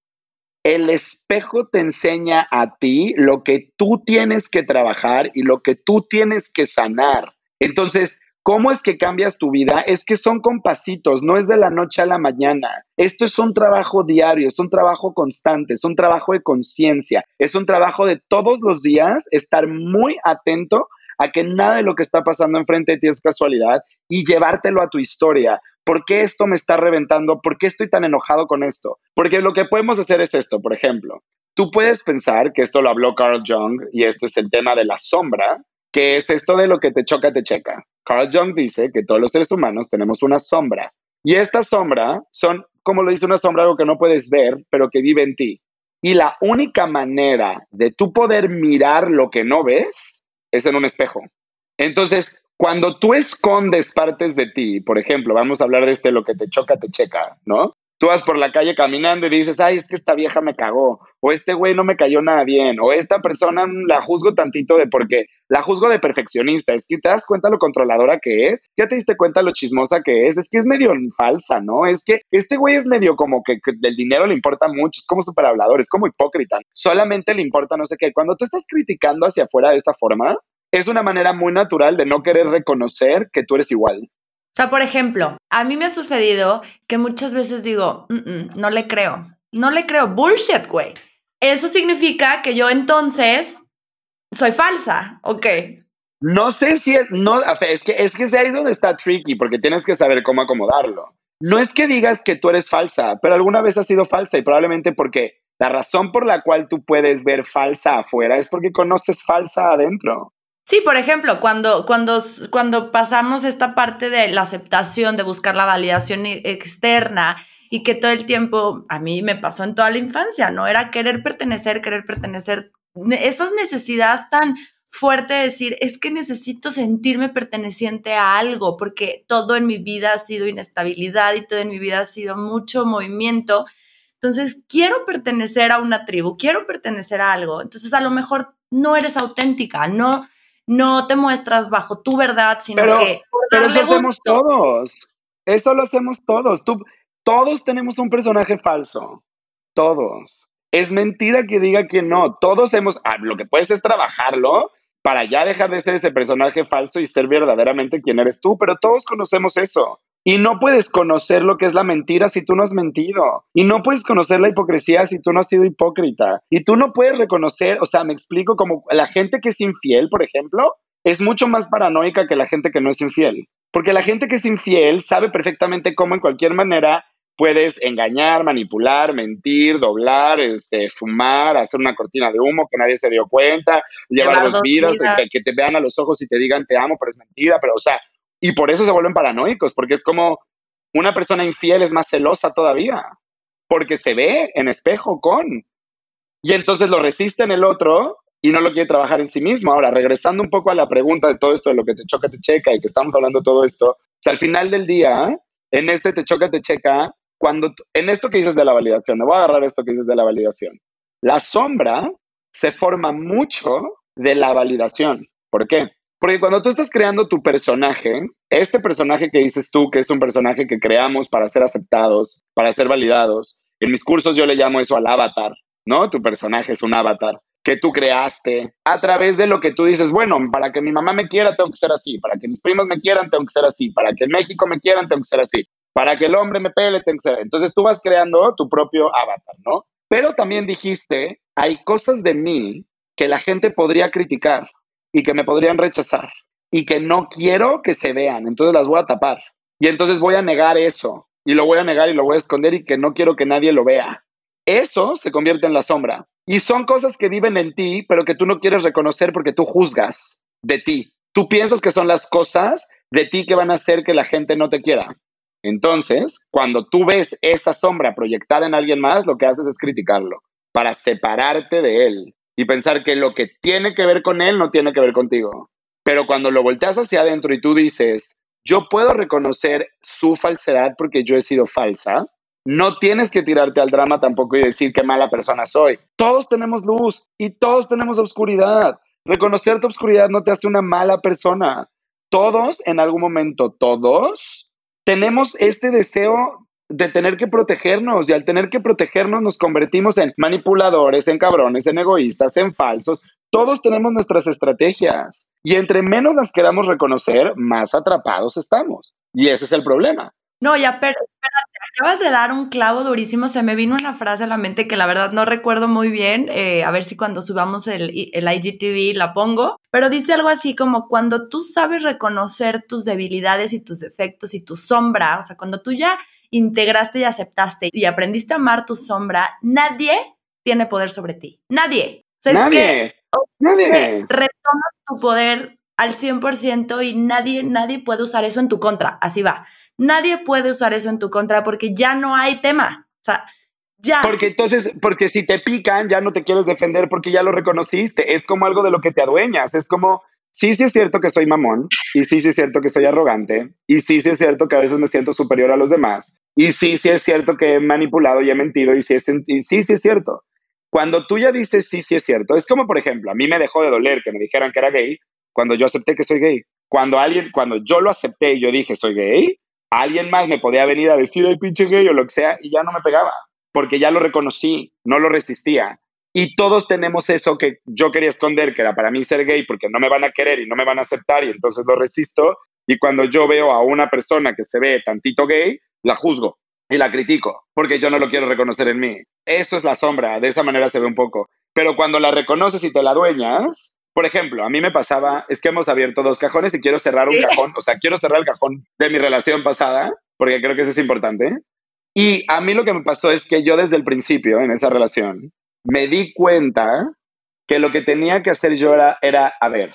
El espejo te enseña a ti lo que tú tienes que trabajar y lo que tú tienes que sanar. Entonces, ¿cómo es que cambias tu vida? Es que son con pasitos, no es de la noche a la mañana. Esto es un trabajo diario, es un trabajo constante, es un trabajo de conciencia, es un trabajo de todos los días estar muy atento a que nada de lo que está pasando enfrente de ti es casualidad y llevártelo a tu historia. ¿Por qué esto me está reventando? ¿Por qué estoy tan enojado con esto? Porque lo que podemos hacer es esto, por ejemplo. Tú puedes pensar que esto lo habló Carl Jung y esto es el tema de la sombra, que es esto de lo que te choca, te checa. Carl Jung dice que todos los seres humanos tenemos una sombra. Y esta sombra son, como lo dice una sombra, algo que no puedes ver, pero que vive en ti. Y la única manera de tú poder mirar lo que no ves es en un espejo. Entonces, cuando tú escondes partes de ti, por ejemplo, vamos a hablar de este lo que te choca, te checa, ¿no? Tú vas por la calle caminando y dices, ay, es que esta vieja me cagó, o este güey no me cayó nada bien, o esta persona la juzgo tantito de porque la juzgo de perfeccionista. Es que te das cuenta lo controladora que es, ya te diste cuenta lo chismosa que es, es que es medio falsa, ¿no? Es que este güey es medio como que, que del dinero le importa mucho, es como súper hablador, es como hipócrita, solamente le importa no sé qué. Cuando tú estás criticando hacia afuera de esa forma, es una manera muy natural de no querer reconocer que tú eres igual. O sea, por ejemplo, a mí me ha sucedido que muchas veces digo, no le creo, no le creo, bullshit, güey. Eso significa que yo entonces soy falsa, ok. No sé si es, no, es que es que es ahí donde está tricky, porque tienes que saber cómo acomodarlo. No es que digas que tú eres falsa, pero alguna vez has sido falsa y probablemente porque la razón por la cual tú puedes ver falsa afuera es porque conoces falsa adentro. Sí, por ejemplo, cuando, cuando, cuando pasamos esta parte de la aceptación, de buscar la validación e, externa y que todo el tiempo, a mí me pasó en toda la infancia, ¿no? Era querer pertenecer, querer pertenecer. Esa necesidad tan fuerte de decir, es que necesito sentirme perteneciente a algo, porque todo en mi vida ha sido inestabilidad y todo en mi vida ha sido mucho movimiento. Entonces, quiero pertenecer a una tribu, quiero pertenecer a algo. Entonces, a lo mejor no eres auténtica, no, no te muestras bajo tu verdad, sino que... Pero eso hacemos todos. Eso lo hacemos todos. Tú, todos tenemos un personaje falso. Todos. Es mentira que diga que no. Todos hemos... Ah, lo que puedes es trabajarlo para ya dejar de ser ese personaje falso y ser verdaderamente quien eres tú, pero todos conocemos eso. Y no puedes conocer lo que es la mentira si tú no has mentido. Y no puedes conocer la hipocresía si tú no has sido hipócrita. Y tú no puedes reconocer, o sea, me explico, como la gente que es infiel, por ejemplo, es mucho más paranoica que la gente que no es infiel. Porque la gente que es infiel sabe perfectamente cómo en cualquier manera puedes engañar, manipular, mentir, doblar, este, fumar, hacer una cortina de humo que nadie se dio cuenta, llevar, dos vidas, que, que, te vean a los ojos y te digan te amo, pero es mentira, pero o sea, y por eso se vuelven paranoicos, porque es como una persona infiel es más celosa todavía, porque se ve en espejo con. Y entonces lo resiste en el otro y no lo quiere trabajar en sí mismo. Ahora, regresando un poco a la pregunta de todo esto, de lo que te choca, te checa y que estamos hablando todo esto, al final del día, en este te choca, te checa, cuando, en esto que dices de la validación, me voy a agarrar esto que dices de la validación. La sombra se forma mucho de la validación. ¿Por qué? Porque cuando tú estás creando tu personaje, este personaje que dices tú, que es un personaje que creamos para ser aceptados, para ser validados, en mis cursos yo le llamo eso al avatar, ¿no? Tu personaje es un avatar que tú creaste a través de lo que tú dices, bueno, para que mi mamá me quiera tengo que ser así, para que mis primos me quieran tengo que ser así, para que en México me quieran tengo que ser así, para que el hombre me pele tengo que ser. Entonces tú vas creando tu propio avatar, ¿no? Pero también dijiste, hay cosas de mí que la gente podría criticar y que me podrían rechazar y que no quiero que se vean, entonces las voy a tapar. Y entonces voy a negar eso y lo voy a negar y lo voy a esconder y que no quiero que nadie lo vea. Eso se convierte en la sombra. Y son cosas que viven en ti, pero que tú no quieres reconocer porque tú juzgas de ti. Tú piensas que son las cosas de ti que van a hacer que la gente no te quiera. Entonces, cuando tú ves esa sombra proyectada en alguien más, lo que haces es criticarlo para separarte de él y pensar que lo que tiene que ver con él no tiene que ver contigo. Pero cuando lo volteas hacia adentro y tú dices, yo puedo reconocer su falsedad porque yo he sido falsa, no tienes que tirarte al drama tampoco y decir qué mala persona soy. Todos tenemos luz y todos tenemos oscuridad. Reconocer tu oscuridad no te hace una mala persona. Todos, en algún momento, todos, tenemos este deseo de tener que protegernos y al tener que protegernos nos convertimos en manipuladores, en cabrones, en egoístas, en falsos. Todos tenemos nuestras estrategias y entre menos las queramos reconocer, más atrapados estamos. Y ese es el problema. No, ya, pero espérate, acabas de dar un clavo durísimo. Se me vino una frase a la mente que la verdad no recuerdo muy bien. Eh, a ver si cuando subamos el, el IGTV la pongo. Pero dice algo así como cuando tú sabes reconocer tus debilidades y tus defectos y tu sombra, o sea, cuando tú ya integraste y aceptaste y aprendiste a amar tu sombra, nadie tiene poder sobre ti. Nadie. nadie. nadie. Retomas tu poder al 100% y nadie, nadie puede usar eso en tu contra. Así va. Nadie puede usar eso en tu contra porque ya no hay tema. O sea, ya. Porque entonces, porque si te pican, ya no te quieres defender porque ya lo reconociste. Es como algo de lo que te adueñas. Es como, sí, sí es cierto que soy mamón, y sí, sí es cierto que soy arrogante, y sí, sí es cierto que a veces me siento superior a los demás, Y sí, sí es cierto que he manipulado y he mentido y sí, es, sí es cierto. Cuando tú ya dices sí, sí es cierto, es como por ejemplo, a mí me dejó de doler que me dijeran que era gay cuando yo acepté que soy gay. Cuando alguien, cuando yo lo acepté y yo dije soy gay, alguien más me podía venir a decir, ay, pinche gay o lo que sea, y ya no me pegaba, porque ya lo reconocí, no lo resistía. Y todos tenemos eso que yo quería esconder, que era para mí ser gay, porque no me van a querer y no me van a aceptar, y entonces lo resisto. Y cuando yo veo a una persona que se ve tantito gay, la juzgo y la critico, porque yo no lo quiero reconocer en mí. Eso es la sombra, de esa manera se ve un poco. Pero cuando la reconoces y te la dueñas, por ejemplo, a mí me pasaba, es que hemos abierto dos cajones y quiero cerrar un cajón, o sea, quiero cerrar el cajón de mi relación pasada, porque creo que eso es importante. Y a mí lo que me pasó es que yo desde el principio en esa relación me di cuenta que lo que tenía que hacer yo era, era a ver,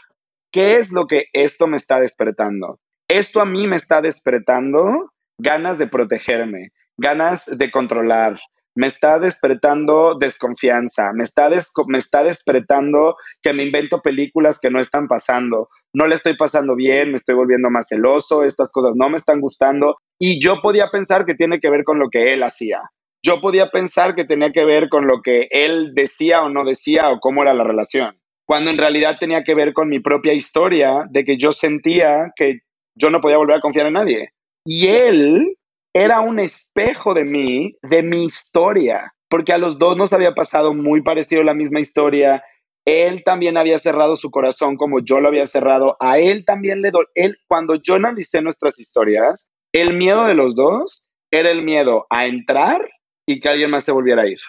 ¿qué es lo que esto me está despertando? Esto a mí me está despertando ganas de protegerme, ganas de controlar, me está despertando desconfianza, me está, me está despertando que me invento películas que no están pasando, no le estoy pasando bien, me estoy volviendo más celoso, estas cosas no me están gustando y yo podía pensar que tiene que ver con lo que él hacía. Yo podía pensar que tenía que ver con lo que él decía o no decía o cómo era la relación, cuando en realidad tenía que ver con mi propia historia de que yo sentía que yo no podía volver a confiar en nadie. Y él era un espejo de mí, de mi historia, porque a los dos nos había pasado muy parecido la misma historia. Él también había cerrado su corazón como yo lo había cerrado. A él también le él cuando yo analicé nuestras historias, el miedo de los dos era el miedo a entrar y que alguien más se volviera a ir.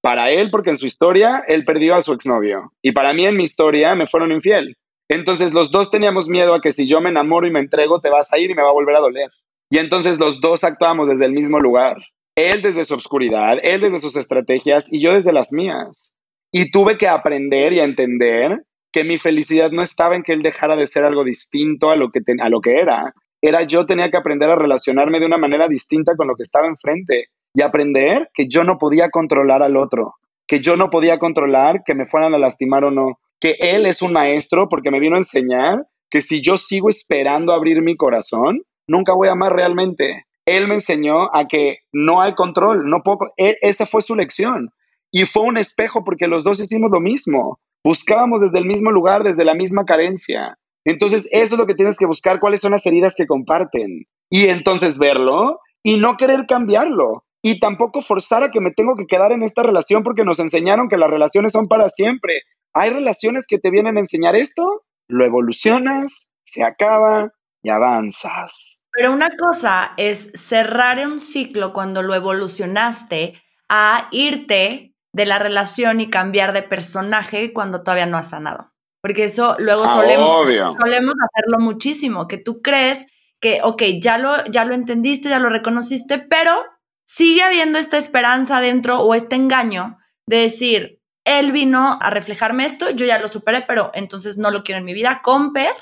Para él, porque en su historia él perdió a su exnovio. Y para mí en mi historia me fueron infiel. Entonces los dos teníamos miedo a que si yo me enamoro y me entrego, te vas a ir y me va a volver a doler. Y entonces los dos actuamos desde el mismo lugar. Él desde su obscuridad, él desde sus estrategias y yo desde las mías. Y tuve que aprender y entender que mi felicidad no estaba en que él dejara de ser algo distinto a lo que, a lo que era. Era yo tenía que aprender a relacionarme de una manera distinta con lo que estaba enfrente y aprender que yo no podía controlar al otro, que yo no podía controlar que me fueran a lastimar o no, que él es un maestro porque me vino a enseñar que si yo sigo esperando abrir mi corazón, nunca voy a amar realmente. Él me enseñó a que no hay control, no puedo, esa fue su lección. Y fue un espejo porque los dos hicimos lo mismo. Buscábamos desde el mismo lugar, desde la misma carencia. Entonces, eso es lo que tienes que buscar, cuáles son las heridas que comparten. Y entonces verlo y no querer cambiarlo. Y tampoco forzar a que me tengo que quedar en esta relación porque nos enseñaron que las relaciones son para siempre. Hay relaciones que te vienen a enseñar esto, lo evolucionas, se acaba y avanzas. Pero una cosa es cerrar un ciclo cuando lo evolucionaste a irte de la relación y cambiar de personaje cuando todavía no has sanado. Porque eso luego ah, solemos, solemos hacerlo muchísimo, que tú crees que, ok, ya lo, ya lo entendiste, ya lo reconociste, pero sigue habiendo esta esperanza dentro o este engaño de decir, él vino a reflejarme esto, yo ya lo superé, pero entonces no lo quiero en mi vida. Comper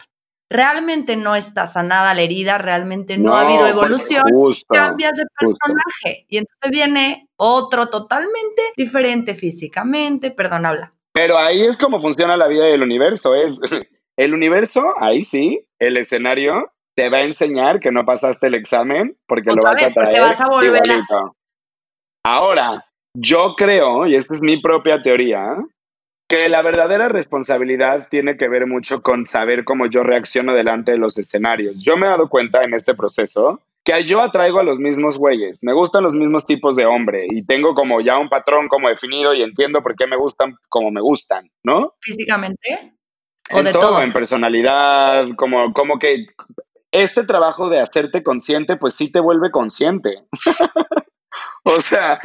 realmente no está sanada la herida, realmente no, ha habido evolución, cambias de personaje y entonces viene otro totalmente diferente físicamente, perdón, habla. Pero ahí es como funciona la vida del universo, es <laughs> el universo, ahí sí, el escenario te va a enseñar que no pasaste el examen porque lo vas a traer vas a volver Ahora, yo creo, y esta es mi propia teoría, que la verdadera responsabilidad tiene que ver mucho con saber cómo yo reacciono delante de los escenarios. Yo me he dado cuenta en este proceso que yo atraigo a los mismos güeyes, me gustan los mismos tipos de hombre y tengo como ya un patrón como definido y entiendo por qué me gustan como me gustan, ¿no? Físicamente. ¿O en de todo, en personalidad, como, como que este trabajo de hacerte consciente, pues sí te vuelve consciente. <laughs> O sea,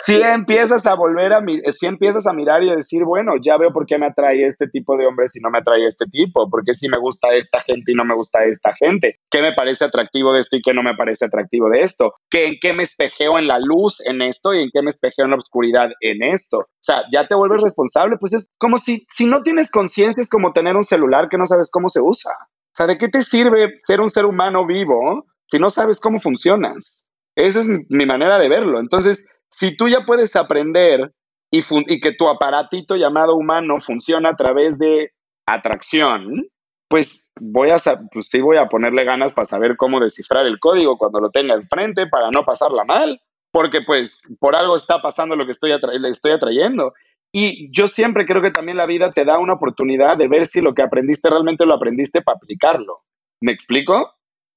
si empiezas a volver a si empiezas a mirar y a decir, bueno, ya veo por qué me atrae este tipo de hombres y no me atrae este tipo, porque si me gusta esta gente y no me gusta esta gente, qué me parece atractivo de esto y qué no me parece atractivo de esto, ¿Qué, en qué me espejeo en la luz en esto y en qué me espejeo en la oscuridad en esto. O sea, ya te vuelves responsable, pues es como si si no tienes conciencia es como tener un celular que no sabes cómo se usa. O sea, ¿de qué te sirve ser un ser humano vivo si no sabes cómo funcionas? Esa es mi manera de verlo. Entonces, si tú ya puedes aprender y, que tu aparatito llamado humano funciona a través de atracción, pues voy a, pues sí voy a ponerle ganas para saber cómo descifrar el código cuando lo tenga enfrente para no pasarla mal, porque pues por algo está pasando lo que estoy, estoy atrayendo. Y yo siempre creo que también la vida te da una oportunidad de ver si lo que aprendiste realmente lo aprendiste para aplicarlo. ¿Me explico?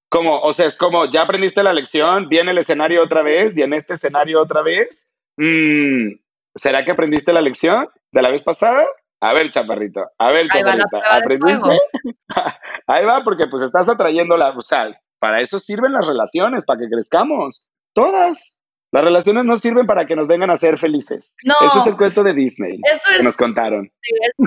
Como, o sea, es como, ya aprendiste la lección, viene el escenario otra vez y en este escenario otra vez. Mm, ¿Será que aprendiste la lección de la vez pasada? A ver, chaparrito, a ver, chaparrita, ¿aprendiste? <laughs> Ahí va, porque pues estás atrayendo la, o sea, para eso sirven las relaciones, para que crezcamos. Todas. Las relaciones no sirven para que nos vengan a ser felices. No. Ese es el cuento de Disney que nos contaron.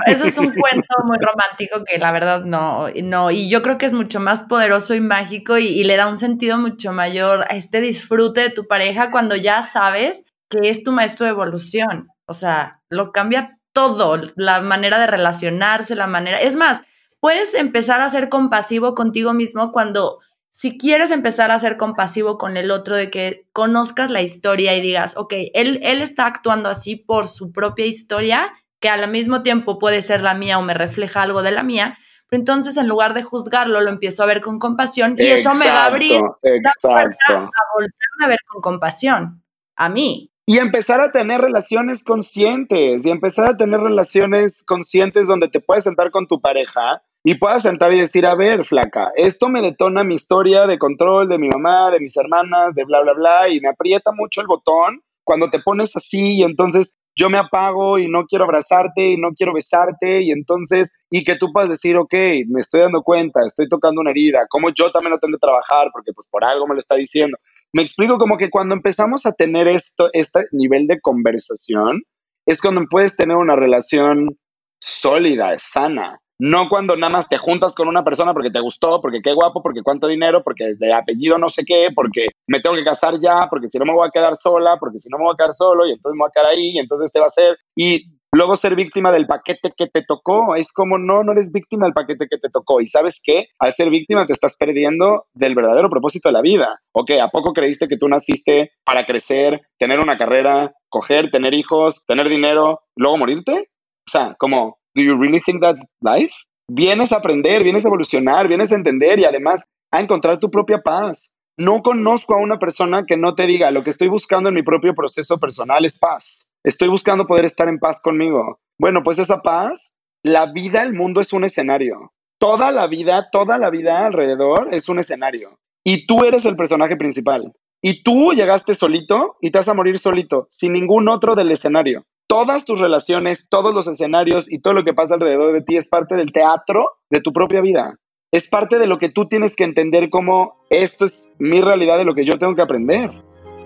eso, es un cuento muy romántico que la verdad no, no. Y yo creo que es mucho más poderoso y mágico y le da un sentido mucho mayor a este disfrute de tu pareja cuando ya sabes que es tu maestro de evolución. O sea, lo cambia todo, la manera de relacionarse, la manera... Es más, puedes empezar a ser compasivo contigo mismo cuando, si quieres empezar a ser compasivo con el otro, de que conozcas la historia y digas, ok, él, él está actuando así por su propia historia, que al mismo tiempo puede ser la mía o me refleja algo de la mía, pero entonces en lugar de juzgarlo, lo empiezo a ver con compasión y eso me va a abrir a volverme a ver con compasión a mí. Y empezar a tener relaciones conscientes, y empezar a tener relaciones conscientes donde te puedes sentar con tu pareja y puedas sentar y decir, a ver, flaca, esto me detona mi historia de control de mi mamá, de mis hermanas, de bla, bla, bla, y me aprieta mucho el botón cuando te pones así y entonces yo me apago y no quiero abrazarte y no quiero besarte y entonces, y que tú puedas decir, ok, me estoy dando cuenta, estoy tocando una herida, como yo también lo tengo que trabajar porque pues por algo me lo está diciendo. Me explico como que cuando empezamos a tener esto, este nivel de conversación, es cuando puedes tener una relación sólida, sana. No cuando nada más te juntas con una persona porque te gustó, porque qué guapo, porque cuánto dinero, porque de apellido no sé qué, porque me tengo que casar ya, porque si no me voy a quedar sola, porque si no me voy a quedar solo y entonces me voy a quedar ahí y entonces te va a hacer. Y luego ser víctima del paquete que te tocó. Es como, no, no eres víctima del paquete que te tocó. Y sabes qué? Al ser víctima te estás perdiendo del verdadero propósito de la vida. Ok, ¿a poco creíste que tú naciste para crecer, tener una carrera, coger, tener hijos, tener dinero, luego morirte? O sea, como, ¿do you really think that's life? Vienes a aprender, vienes a evolucionar, vienes a entender y además a encontrar tu propia paz. No conozco a una persona que no te diga, lo que estoy buscando en mi propio proceso personal es paz Estoy buscando poder estar en paz conmigo. Bueno, pues esa paz, la vida, el mundo es un escenario. Toda la vida, toda la vida alrededor es un escenario. Y tú eres el personaje principal. Y tú llegaste solito y te vas a morir solito, sin ningún otro del escenario. Todas tus relaciones, todos los escenarios y todo lo que pasa alrededor de ti es parte del teatro de tu propia vida. Es parte de lo que tú tienes que entender como esto es mi realidad de lo que yo tengo que aprender.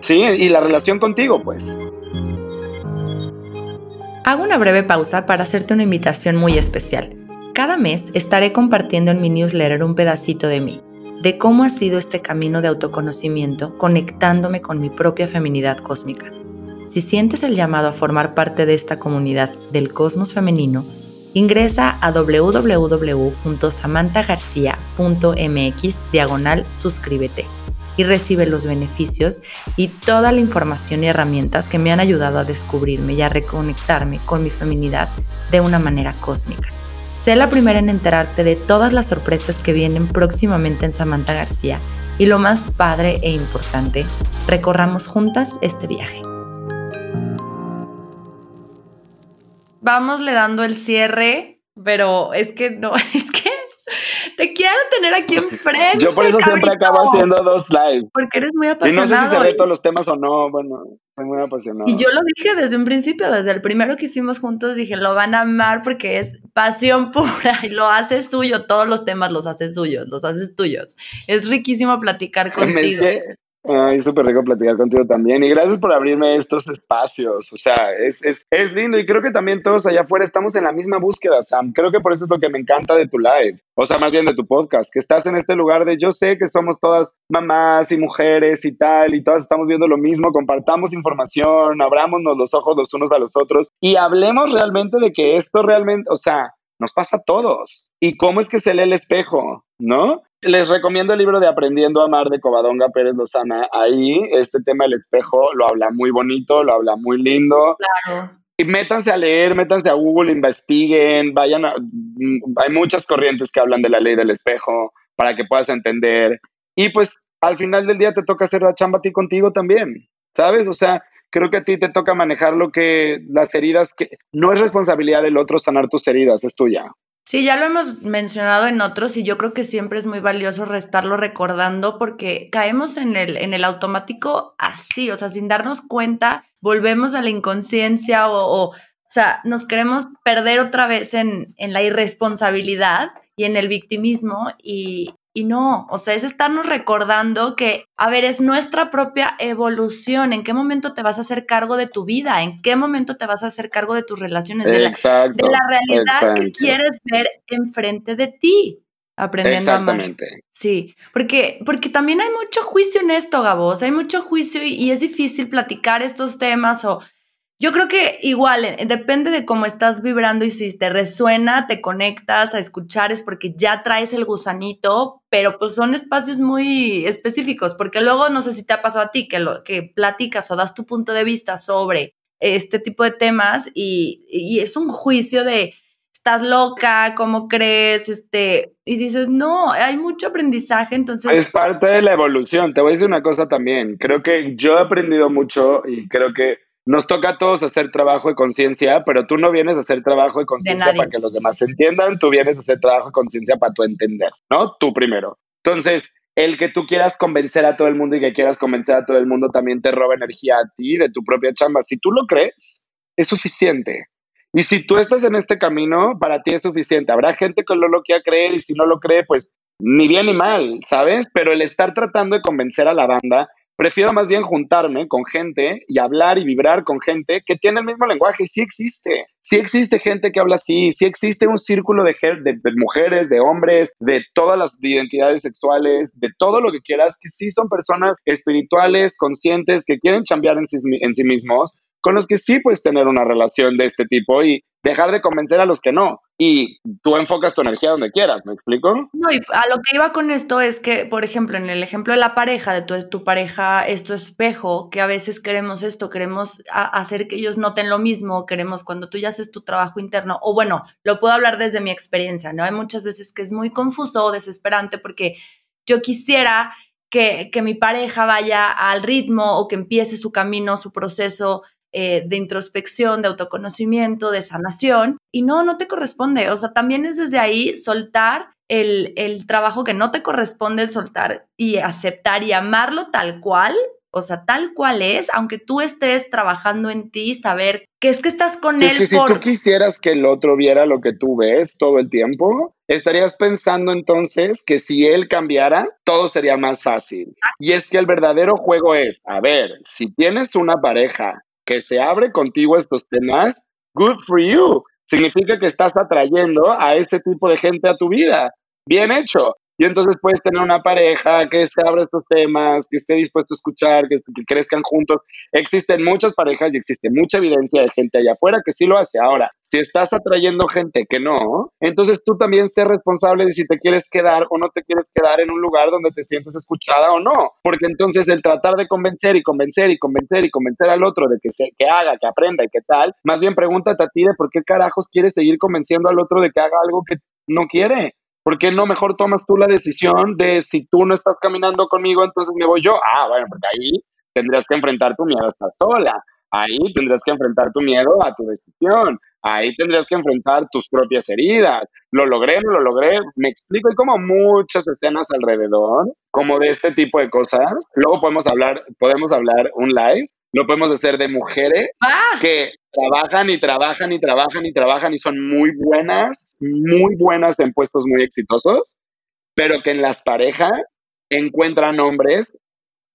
Sí, y la relación contigo, pues. Hago una breve pausa para hacerte una invitación muy especial. Cada mes estaré compartiendo en mi newsletter un pedacito de mí, de cómo ha sido este camino de autoconocimiento conectándome con mi propia feminidad cósmica. Si sientes el llamado a formar parte de esta comunidad del cosmos femenino, ingresa a www.samanthagarcia.mx diagonal suscríbete y recibe los beneficios y toda la información y herramientas que me han ayudado a descubrirme y a reconectarme con mi feminidad de una manera cósmica. Sé la primera en enterarte de todas las sorpresas que vienen próximamente en Samantha García y lo más padre e importante, recorramos juntas este viaje. Vamos le dando el cierre, pero es que no, <laughs> es que te quiero tener aquí enfrente. Yo por eso siempre acabo haciendo dos lives. Porque eres muy apasionado. Y no sé si se ve todos los temas o no, bueno, soy muy apasionado. Y yo lo dije desde un principio, desde el primero que hicimos juntos, dije, lo van a amar porque es pasión pura y lo hace suyo, todos los temas los haces suyos, los haces tuyos. Es riquísimo platicar <laughs> contigo. Ay, súper rico platicar contigo también. Y gracias por abrirme estos espacios. O sea, es, es, es, lindo. Y creo que también todos allá afuera estamos en la misma búsqueda, Sam. Creo que por eso es lo que me encanta de tu live. O sea, más bien de tu podcast, que estás en este lugar de yo sé que somos todas mamás y mujeres y tal, y todas estamos viendo lo mismo. Compartamos información, abrámonos los ojos los unos a los otros y hablemos realmente de que esto realmente, o sea, nos pasa a todos. ¿Y cómo es que se lee el espejo? ¿No? Les recomiendo el libro de Aprendiendo a Amar de Covadonga Pérez Lozana. Ahí este tema del espejo lo habla muy bonito, lo habla muy lindo. Claro. y métanse a leer, métanse a Google, investiguen, vayan a, mm, hay muchas corrientes que hablan de la ley del espejo para que puedas entender. Y pues al final del día te toca hacer la chamba a ti contigo también, ¿sabes? O sea, creo que a ti te toca manejar lo que las heridas que no es responsabilidad del otro sanar tus heridas, es tuya. Sí, ya lo hemos mencionado en otros y yo creo que siempre es muy valioso restarlo recordando porque caemos en el, en el automático así, o sea, sin darnos cuenta, volvemos a la inconsciencia o, o, sea, nos queremos perder otra vez en, en la irresponsabilidad y en el victimismo y, y no, o sea, es estarnos recordando que, a ver, es nuestra propia evolución. ¿En qué momento te vas a hacer cargo de tu vida? ¿En qué momento te vas a hacer cargo de tus relaciones? De, la, de la, realidad que quieres ver enfrente de ti. Aprendiendo a amar. Sí, porque, porque también hay mucho juicio en esto, Gabos. Hay mucho juicio y, y es difícil platicar estos temas o yo creo que igual, eh, depende de cómo estás vibrando y si te resuena, te conectas a escuchar, es porque ya traes el gusanito, pero pues son espacios muy específicos, porque luego no sé si te ha pasado a ti que, lo, que platicas o das tu punto de vista sobre este tipo de temas y, y es un juicio de estás loca, ¿cómo crees? Este, y dices, no, hay mucho aprendizaje, entonces... Es parte de la evolución. Te voy a decir una cosa también. Creo que yo he aprendido mucho y creo que nos toca a todos hacer trabajo de conciencia, pero tú no vienes a hacer trabajo de conciencia para que los demás entiendan, tú vienes a hacer trabajo de conciencia para tu entender, ¿no? Tú primero. Entonces, el que tú quieras convencer a todo el mundo y que quieras convencer a todo el mundo también te roba energía a ti de tu propia chamba. Si tú lo crees, es suficiente. Y si tú estás en este camino, para ti es suficiente. Habrá gente que no lo quiera creer y si no lo cree, pues ni bien ni mal, ¿sabes? Pero el estar tratando de convencer a la banda Prefiero más bien juntarme con gente y hablar y vibrar con gente que tiene el mismo lenguaje. Sí existe. Sí existe gente que habla así. Sí existe un círculo de mujeres, de hombres, de todas las identidades sexuales, de todo lo que quieras, que sí son personas espirituales, conscientes, que quieren cambiar en sí, en sí mismos, con los que sí puedes tener una relación de este tipo y dejar de convencer a los que no. Y tú enfocas tu energía donde quieras, ¿me explico? No, y a lo que iba con esto es que, por ejemplo, en el ejemplo de la pareja, de tu, tu pareja es tu espejo, que a veces queremos esto, queremos hacer que ellos noten lo mismo, queremos cuando tú ya haces tu trabajo interno, o bueno, lo puedo hablar desde mi experiencia, ¿no? Hay muchas veces que es muy confuso o desesperante porque yo quisiera que, que mi pareja vaya al ritmo o que empiece su camino, su proceso eh, de introspección, de autoconocimiento, de sanación, y no, no te corresponde. O sea, también es desde ahí soltar el, el trabajo que no te corresponde, soltar y aceptar y amarlo tal cual, o sea, tal cual es, aunque tú estés trabajando en ti, saber que es que estás con él. que si tú quisieras que el otro viera lo que tú ves todo el tiempo, estarías pensando entonces que si él cambiara, todo sería más fácil. Y es que el verdadero juego es, a ver, si tienes una pareja que se abre contigo estos temas, good for you. Significa que estás atrayendo a ese tipo de gente a tu vida. Bien hecho. Y entonces puedes tener una pareja que se abra estos temas, que esté dispuesto a escuchar, que, crezcan juntos. Existen muchas parejas y existe mucha evidencia de gente allá afuera que sí lo hace. Ahora, si estás atrayendo gente que no, entonces tú también sé responsable de si te quieres quedar o no te quieres quedar en un lugar donde te sientes escuchada o no. Porque entonces el tratar de convencer y convencer y convencer y convencer al otro de que, se, que haga, que aprenda y qué tal, más bien pregúntate a ti de por qué carajos quieres seguir convenciendo al otro de que haga algo que no quiere. ¿Por qué no mejor tomas tú la decisión de si tú no estás caminando conmigo, entonces me voy yo? Ah, bueno, porque ahí tendrías que enfrentar tu miedo a estar sola. Ahí tendrías que enfrentar tu miedo a tu decisión. Ahí tendrías que enfrentar tus propias heridas. Lo logré, no lo logré. Me explico. Hay como muchas escenas alrededor, como de este tipo de cosas. Luego podemos hablar, podemos hablar un live lo podemos hacer de mujeres ah. que trabajan y trabajan y trabajan y trabajan y son muy buenas, muy buenas en puestos muy exitosos, pero que en las parejas encuentran hombres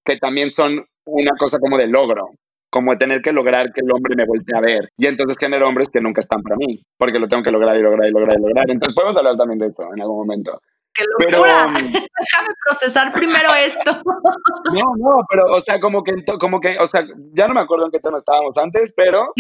que también son una cosa como de logro, como de tener que lograr que el hombre me voltee a ver. Y entonces genera hombres que nunca están para mí, porque lo tengo que lograr y lograr y lograr y lograr. Entonces podemos hablar también de eso en algún momento. ¡Qué locura! Um, <laughs> Déjame procesar primero esto. No, no, pero, o sea, como que, como que, o sea, ya no me acuerdo en qué tema estábamos antes, pero...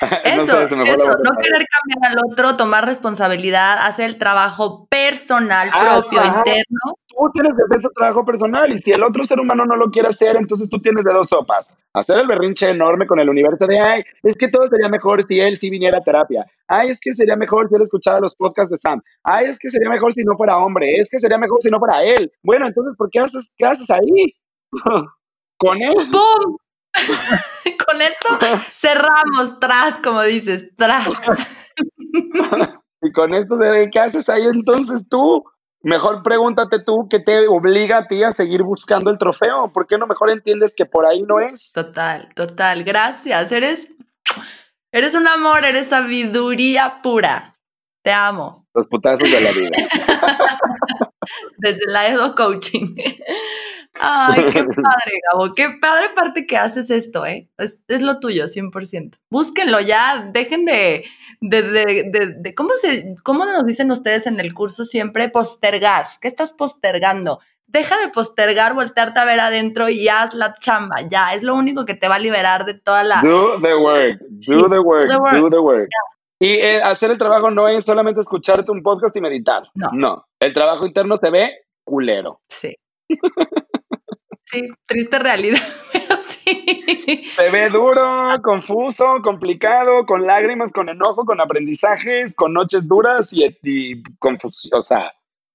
<laughs> Eso, eso, no querer cambiar al otro, tomar responsabilidad, hacer el trabajo personal, propio, interno. Tú tienes que hacer tu trabajo personal y si el otro ser humano no lo quiere hacer, entonces tú tienes de dos sopas. Hacer el berrinche enorme con el universo de, ay, es que todo sería mejor si él sí viniera a terapia. Ay, es que sería mejor si él escuchara los podcasts de Sam. Ay, es que sería mejor si no fuera hombre. Es que sería mejor si no fuera él. Bueno, entonces, ¿por qué haces, qué haces ahí? <laughs> con él. ¡Bum! <laughs> con esto cerramos, tras, como dices, tras. <laughs> y con esto, ¿qué haces ahí entonces tú? Mejor pregúntate tú qué te obliga a ti a seguir buscando el trofeo. ¿Por qué no mejor entiendes que por ahí no es? Total, total. Gracias. Eres, eres un amor, eres sabiduría pura. Te amo. Los putazos de la vida. <laughs> Desde la Edo Coaching. Ay, qué <laughs> padre, Gabo. Qué padre parte que haces esto, ¿eh? Es, es lo tuyo, 100%. Búsquenlo ya, dejen de, de, de, de, ¿cómo, se, ¿cómo nos dicen ustedes en el curso siempre? Postergar. ¿Qué estás postergando? Deja de postergar, voltearte a ver adentro y haz la chamba. Ya, es lo único que te va a liberar de toda la... Do the work, do the work, do the work. Y eh, hacer el trabajo no es solamente escucharte un podcast y meditar. No. No. El trabajo interno se ve culero. Sí. Sí, triste realidad, <laughs> pero sí. Se ve duro, confuso, complicado, con lágrimas, con enojo, con aprendizajes, con noches duras y, confusión. O sea,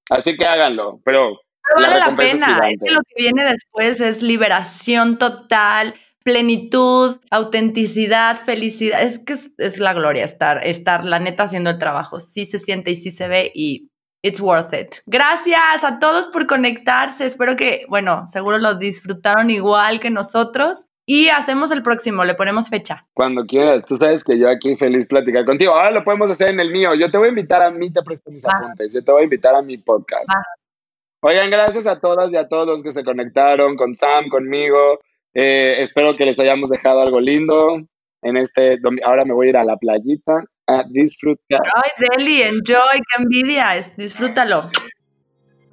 así que háganlo, pero. vale la, pena. Es, que lo que viene después es liberación total plenitud, autenticidad, felicidad. Es que es, la gloria estar, estar, la neta, haciendo el trabajo. Sí se siente y sí se ve y It's worth it. Gracias a todos por conectarse. Espero que, bueno, seguro lo disfrutaron igual que nosotros. Y hacemos el próximo, le ponemos fecha. Cuando quieras, tú sabes que yo aquí feliz platicar contigo. Ahora lo podemos hacer en el mío. Yo te voy a invitar a mí, te presto mis apuntes. Yo te voy a invitar a mi podcast. Oigan, gracias a todas y a todos los que se conectaron con Sam, conmigo. Eh, espero que les hayamos dejado algo lindo en este. Ahora me voy a ir a la playita disfrutar. Ay, Deli, enjoy, qué envidia, disfrútalo.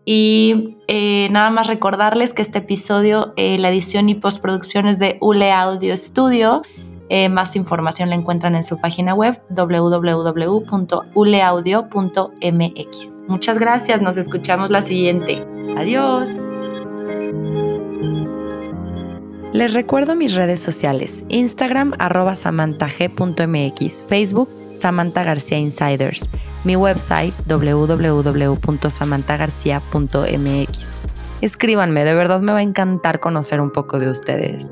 Y eh, nada más recordarles que este episodio, eh, la edición y postproducción es de ULE Audio Studio. Eh, más información la encuentran en su página web www.uleaudio.mx. Muchas gracias, nos escuchamos la siguiente. Adiós. Les recuerdo mis redes sociales, Instagram arroba samantag.mx, Facebook Samantha García Insiders, mi website www.samanthagarcia.mx. Escríbanme, de verdad me va a encantar conocer un poco de ustedes.